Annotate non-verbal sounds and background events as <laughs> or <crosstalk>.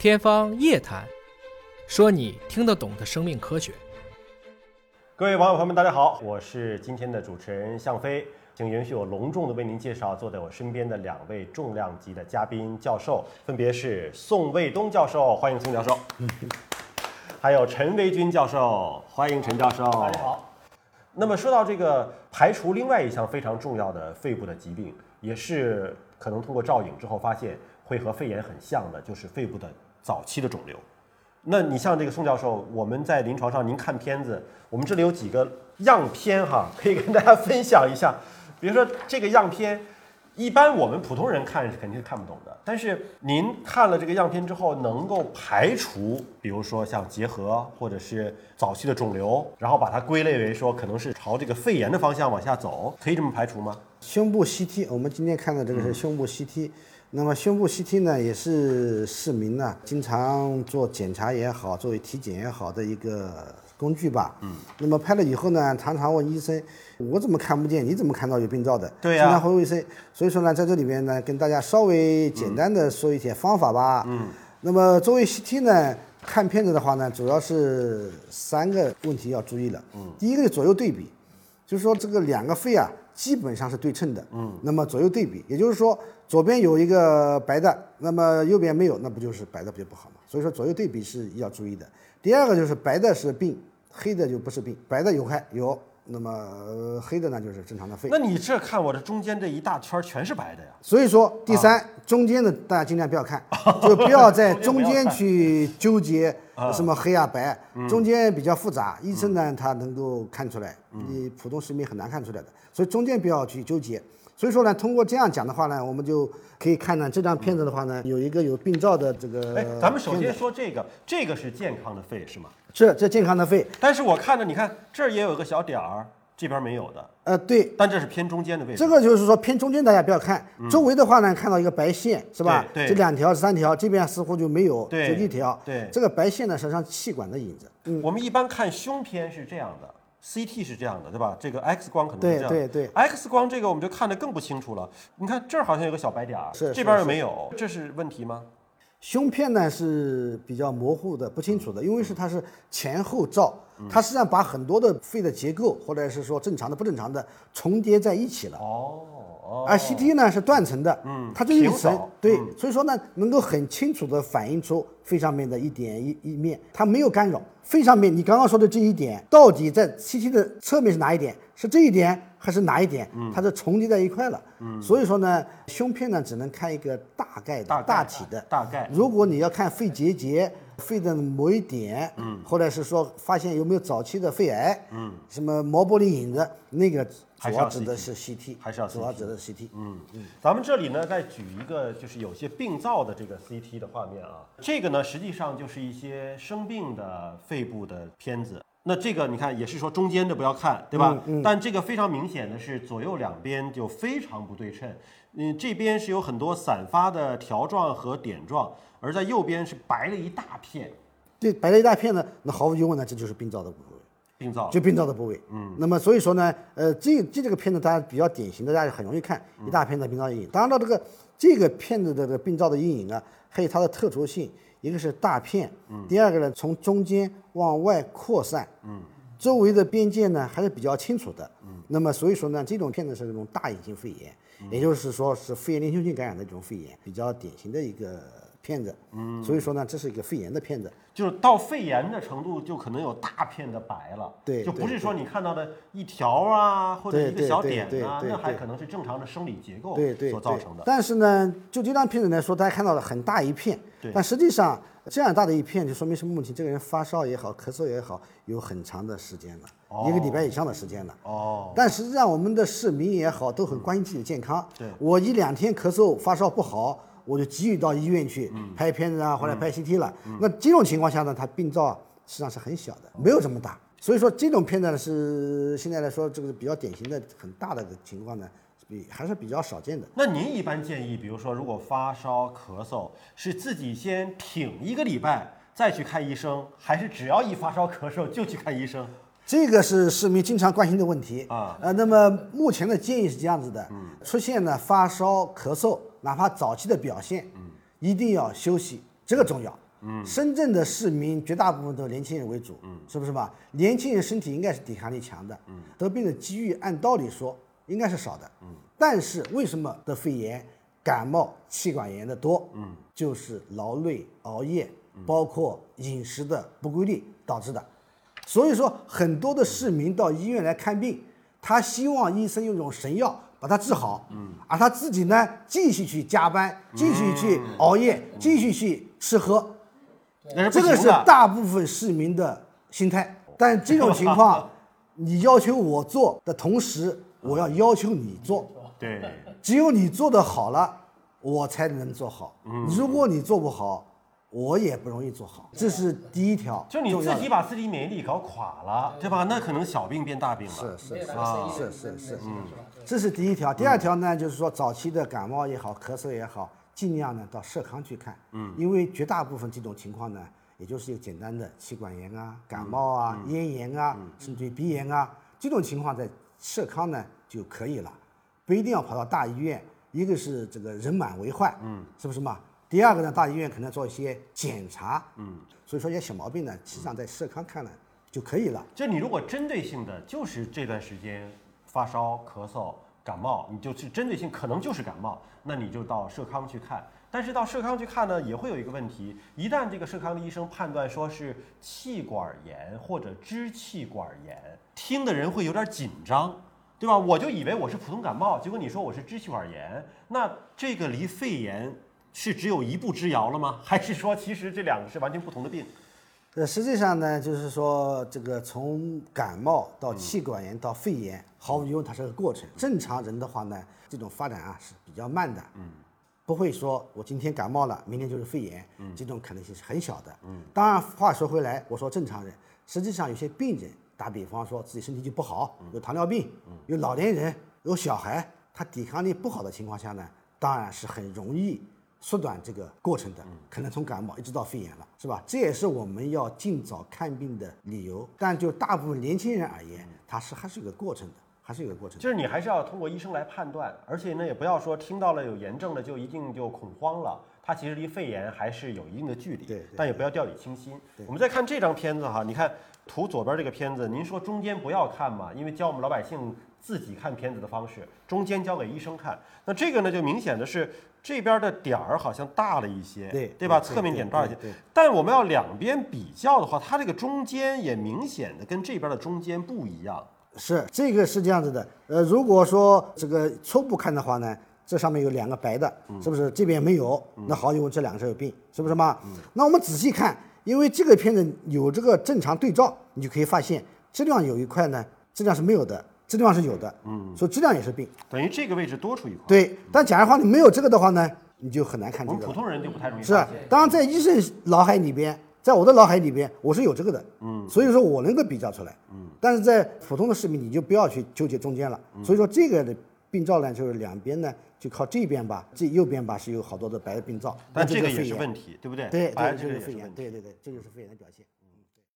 天方夜谭，说你听得懂的生命科学。各位网友朋友们，大家好，我是今天的主持人向飞，请允许我隆重的为您介绍坐在我身边的两位重量级的嘉宾教授，分别是宋卫东教授，欢迎宋教授；<laughs> 还有陈维军教授，欢迎陈教授。大家好。那么说到这个排除另外一项非常重要的肺部的疾病，也是可能通过照影之后发现会和肺炎很像的，就是肺部的早期的肿瘤。那你像这个宋教授，我们在临床上您看片子，我们这里有几个样片哈，可以跟大家分享一下。比如说这个样片，一般我们普通人看是肯定是看不懂的，但是您看了这个样片之后，能够排除，比如说像结核或者是早期的肿瘤，然后把它归类为说可能是朝这个肺炎的方向往下走，可以这么排除吗？胸部 CT，我们今天看的这个是胸部 CT。那么胸部 CT 呢，也是市民呢经常做检查也好，作为体检也好的一个工具吧。嗯。那么拍了以后呢，常常问医生，我怎么看不见？你怎么看到有病灶的？对呀。经常会问医生，所以说呢，在这里面呢，跟大家稍微简单的说一些方法吧。嗯。那么作为 CT 呢，看片子的话呢，主要是三个问题要注意了。嗯。第一个是左右对比，就是说这个两个肺啊。基本上是对称的，嗯，那么左右对比，也就是说左边有一个白的，那么右边没有，那不就是白的不就不好吗？所以说左右对比是要注意的。第二个就是白的是病，黑的就不是病，白的有害有。那么黑的呢，就是正常的肺。那你这看我这中间这一大圈全是白的呀。所以说，第三，中间的大家尽量不要看，就不要在 <laughs> 中间去纠结什么黑啊白，中间比较复杂，医生呢他能够看出来，你普通市民很难看出来的。所以中间不要去纠结。所以说呢，通过这样讲的话呢，我们就可以看到这张片子的话呢，有一个有病灶的这个。哎，咱们首先说这个，这个是健康的肺是吗？是，这健康的肺。但是我看着，你看这儿也有个小点儿，这边没有的。呃，对。但这是偏中间的位置。这个就是说偏中间，大家不要看。周围的话呢，看到一个白线是吧？对。这两条、三条，这边似乎就没有，就一条。对。这个白线呢，实际上气管的影子。嗯。我们一般看胸片是这样的。CT 是这样的，对吧？这个 X 光可能是这样。对对对。X 光这个我们就看得更不清楚了。你看这儿好像有个小白点儿，是这边又没有，这是问题吗？胸片呢是比较模糊的、不清楚的，因为是它是前后照，它实际上把很多的肺的结构或者是说正常的、不正常的重叠在一起了。哦。而 CT 呢是断层的，嗯，它就一层，对，所以说呢能够很清楚的反映出肺上面的一点一一面，它没有干扰。肺上面你刚刚说的这一点，到底在 CT 的侧面是哪一点？是这一点还是哪一点？它是重叠在一块了。嗯，所以说呢，胸片呢只能看一个大概的、大体的。大概。如果你要看肺结节、肺的某一点，嗯，或者是说发现有没有早期的肺癌，嗯，什么毛玻璃影子，那个。主要指的是 CT，还是要主要指的是 CT。嗯嗯，咱们这里呢，再举一个就是有些病灶的这个 CT 的画面啊，这个呢实际上就是一些生病的肺部的片子。那这个你看也是说中间的不要看，对吧？嗯。但这个非常明显的是左右两边就非常不对称。嗯，这边是有很多散发的条状和点状，而在右边是白了一大片。对，白了一大片呢，那毫无疑问呢，这就是病灶的部分。病灶就病灶的部位，嗯，那么所以说呢，呃，这这这个片子大家比较典型的，大家很容易看一大片的病灶阴影。当然了，这个这个片子的这个病灶的阴影呢，还有它的特殊性，一个是大片，嗯，第二个呢，从中间往外扩散，嗯，周围的边界呢还是比较清楚的，嗯，那么所以说呢，这种片子是这种大隐性肺炎，也就是说是肺炎链球菌感染的这种肺炎，比较典型的一个。片子，嗯，所以说呢，这是一个肺炎的片子，就是到肺炎的程度，就可能有大片的白了，对，就不是说你看到的一条啊，或者一个小点啊，那还可能是正常的生理结构所造成的。但是呢，就这张片子来说，大家看到了很大一片，但实际上这样大的一片，就说明什么问题？这个人发烧也好，咳嗽也好，有很长的时间了，一个礼拜以上的时间了。哦。但实际上，我们的市民也好，都很关心自己的健康。对。我一两天咳嗽发烧不好。我就急于到医院去拍片子啊，或者拍 CT 了。那这种情况下呢，它病灶实际上是很小的，没有这么大。所以说这种片子呢，是现在来说这个比较典型的很大的情况呢，比还是比较少见的。那您一般建议，比如说如果发烧咳嗽，是自己先挺一个礼拜再去看医生，还是只要一发烧咳嗽就去看医生？这个是市民经常关心的问题啊。呃，那么目前的建议是这样子的：出现了发烧咳嗽。哪怕早期的表现，嗯，一定要休息，这个重要。嗯，深圳的市民绝大部分都是年轻人为主，嗯，是不是吧？年轻人身体应该是抵抗力强的，嗯，得病的机遇按道理说应该是少的，嗯，但是为什么得肺炎、感冒、气管炎的多？嗯，就是劳累、熬夜，包括饮食的不规律导致的。所以说，很多的市民到医院来看病，他希望医生用一种神药把他治好，嗯，而他自己呢，继续去加班，继续去熬夜，继续去吃喝。这个是大部分市民的心态，但这种情况，<laughs> 你要求我做的同时，我要要求你做。对，只有你做的好了，我才能做好。如果你做不好，我也不容易做好。这是第一条。就你自己把自己免疫力搞垮了，对吧？那可能小病变大病了。是是是是是是，嗯，这是第一条。第二条呢，就是说早期的感冒也好，咳嗽也好。尽量呢到社康去看，嗯，因为绝大部分这种情况呢，也就是一个简单的气管炎啊、感冒啊、咽炎啊，甚至于鼻炎啊，这种情况在社康呢就可以了，不一定要跑到大医院。一个是这个人满为患，嗯，是不是嘛？第二个呢，大医院可能做一些检查，嗯，所以说一些小毛病呢，实际上在社康看了就可以了。就你如果针对性的就是这段时间发烧、咳嗽。感冒，你就是针对性，可能就是感冒，那你就到社康去看。但是到社康去看呢，也会有一个问题，一旦这个社康的医生判断说是气管炎或者支气管炎，听的人会有点紧张，对吧？我就以为我是普通感冒，结果你说我是支气管炎，那这个离肺炎是只有一步之遥了吗？<laughs> 还是说其实这两个是完全不同的病？呃，实际上呢，就是说这个从感冒到气管炎到肺炎，毫无疑问它是个过程。正常人的话呢，这种发展啊是比较慢的，嗯，不会说我今天感冒了，明天就是肺炎，嗯，这种可能性是很小的，嗯。当然，话说回来，我说正常人，实际上有些病人，打比方说自己身体就不好，有糖尿病，有老年人，有小孩，他抵抗力不好的情况下呢，当然是很容易。缩短这个过程的，可能从感冒一直到肺炎了，是吧？这也是我们要尽早看病的理由。但就大部分年轻人而言，它是还是有个过程的，还是有个过程。就是你还是要通过医生来判断，而且呢，也不要说听到了有炎症了就一定就恐慌了，它其实离肺炎还是有一定的距离。对，但也不要掉以轻心。我们再看这张片子哈，你看图左边这个片子，您说中间不要看嘛？因为教我们老百姓自己看片子的方式，中间交给医生看。那这个呢，就明显的是。这边的点儿好像大了一些，对对吧？侧面点大一些，但我们要两边比较的话，它这个中间也明显的跟这边的中间不一样。是这个是这样子的，呃，如果说这个初步看的话呢，这上面有两个白的，是不是？这边没有，那毫无疑问这两个是有病，是不是嘛？那我们仔细看，因为这个片子有这个正常对照，你就可以发现这地方有一块呢，质量是没有的。这地方是有的，嗯，所以质量也是病，等于这个位置多出一块。对，但假如话你没有这个的话呢，你就很难看这个。我们普通人就不太容易。是，当然在医生脑海里边，在我的脑海里边，我是有这个的，嗯，所以说我能够比较出来，嗯，但是在普通的市民，你就不要去纠结中间了。所以说这个的病灶呢，就是两边呢，就靠这边吧，这右边吧是有好多的白的病灶，但这个也是问题，对不对？对，这就是肺炎，对对对，这就是肺炎的表现。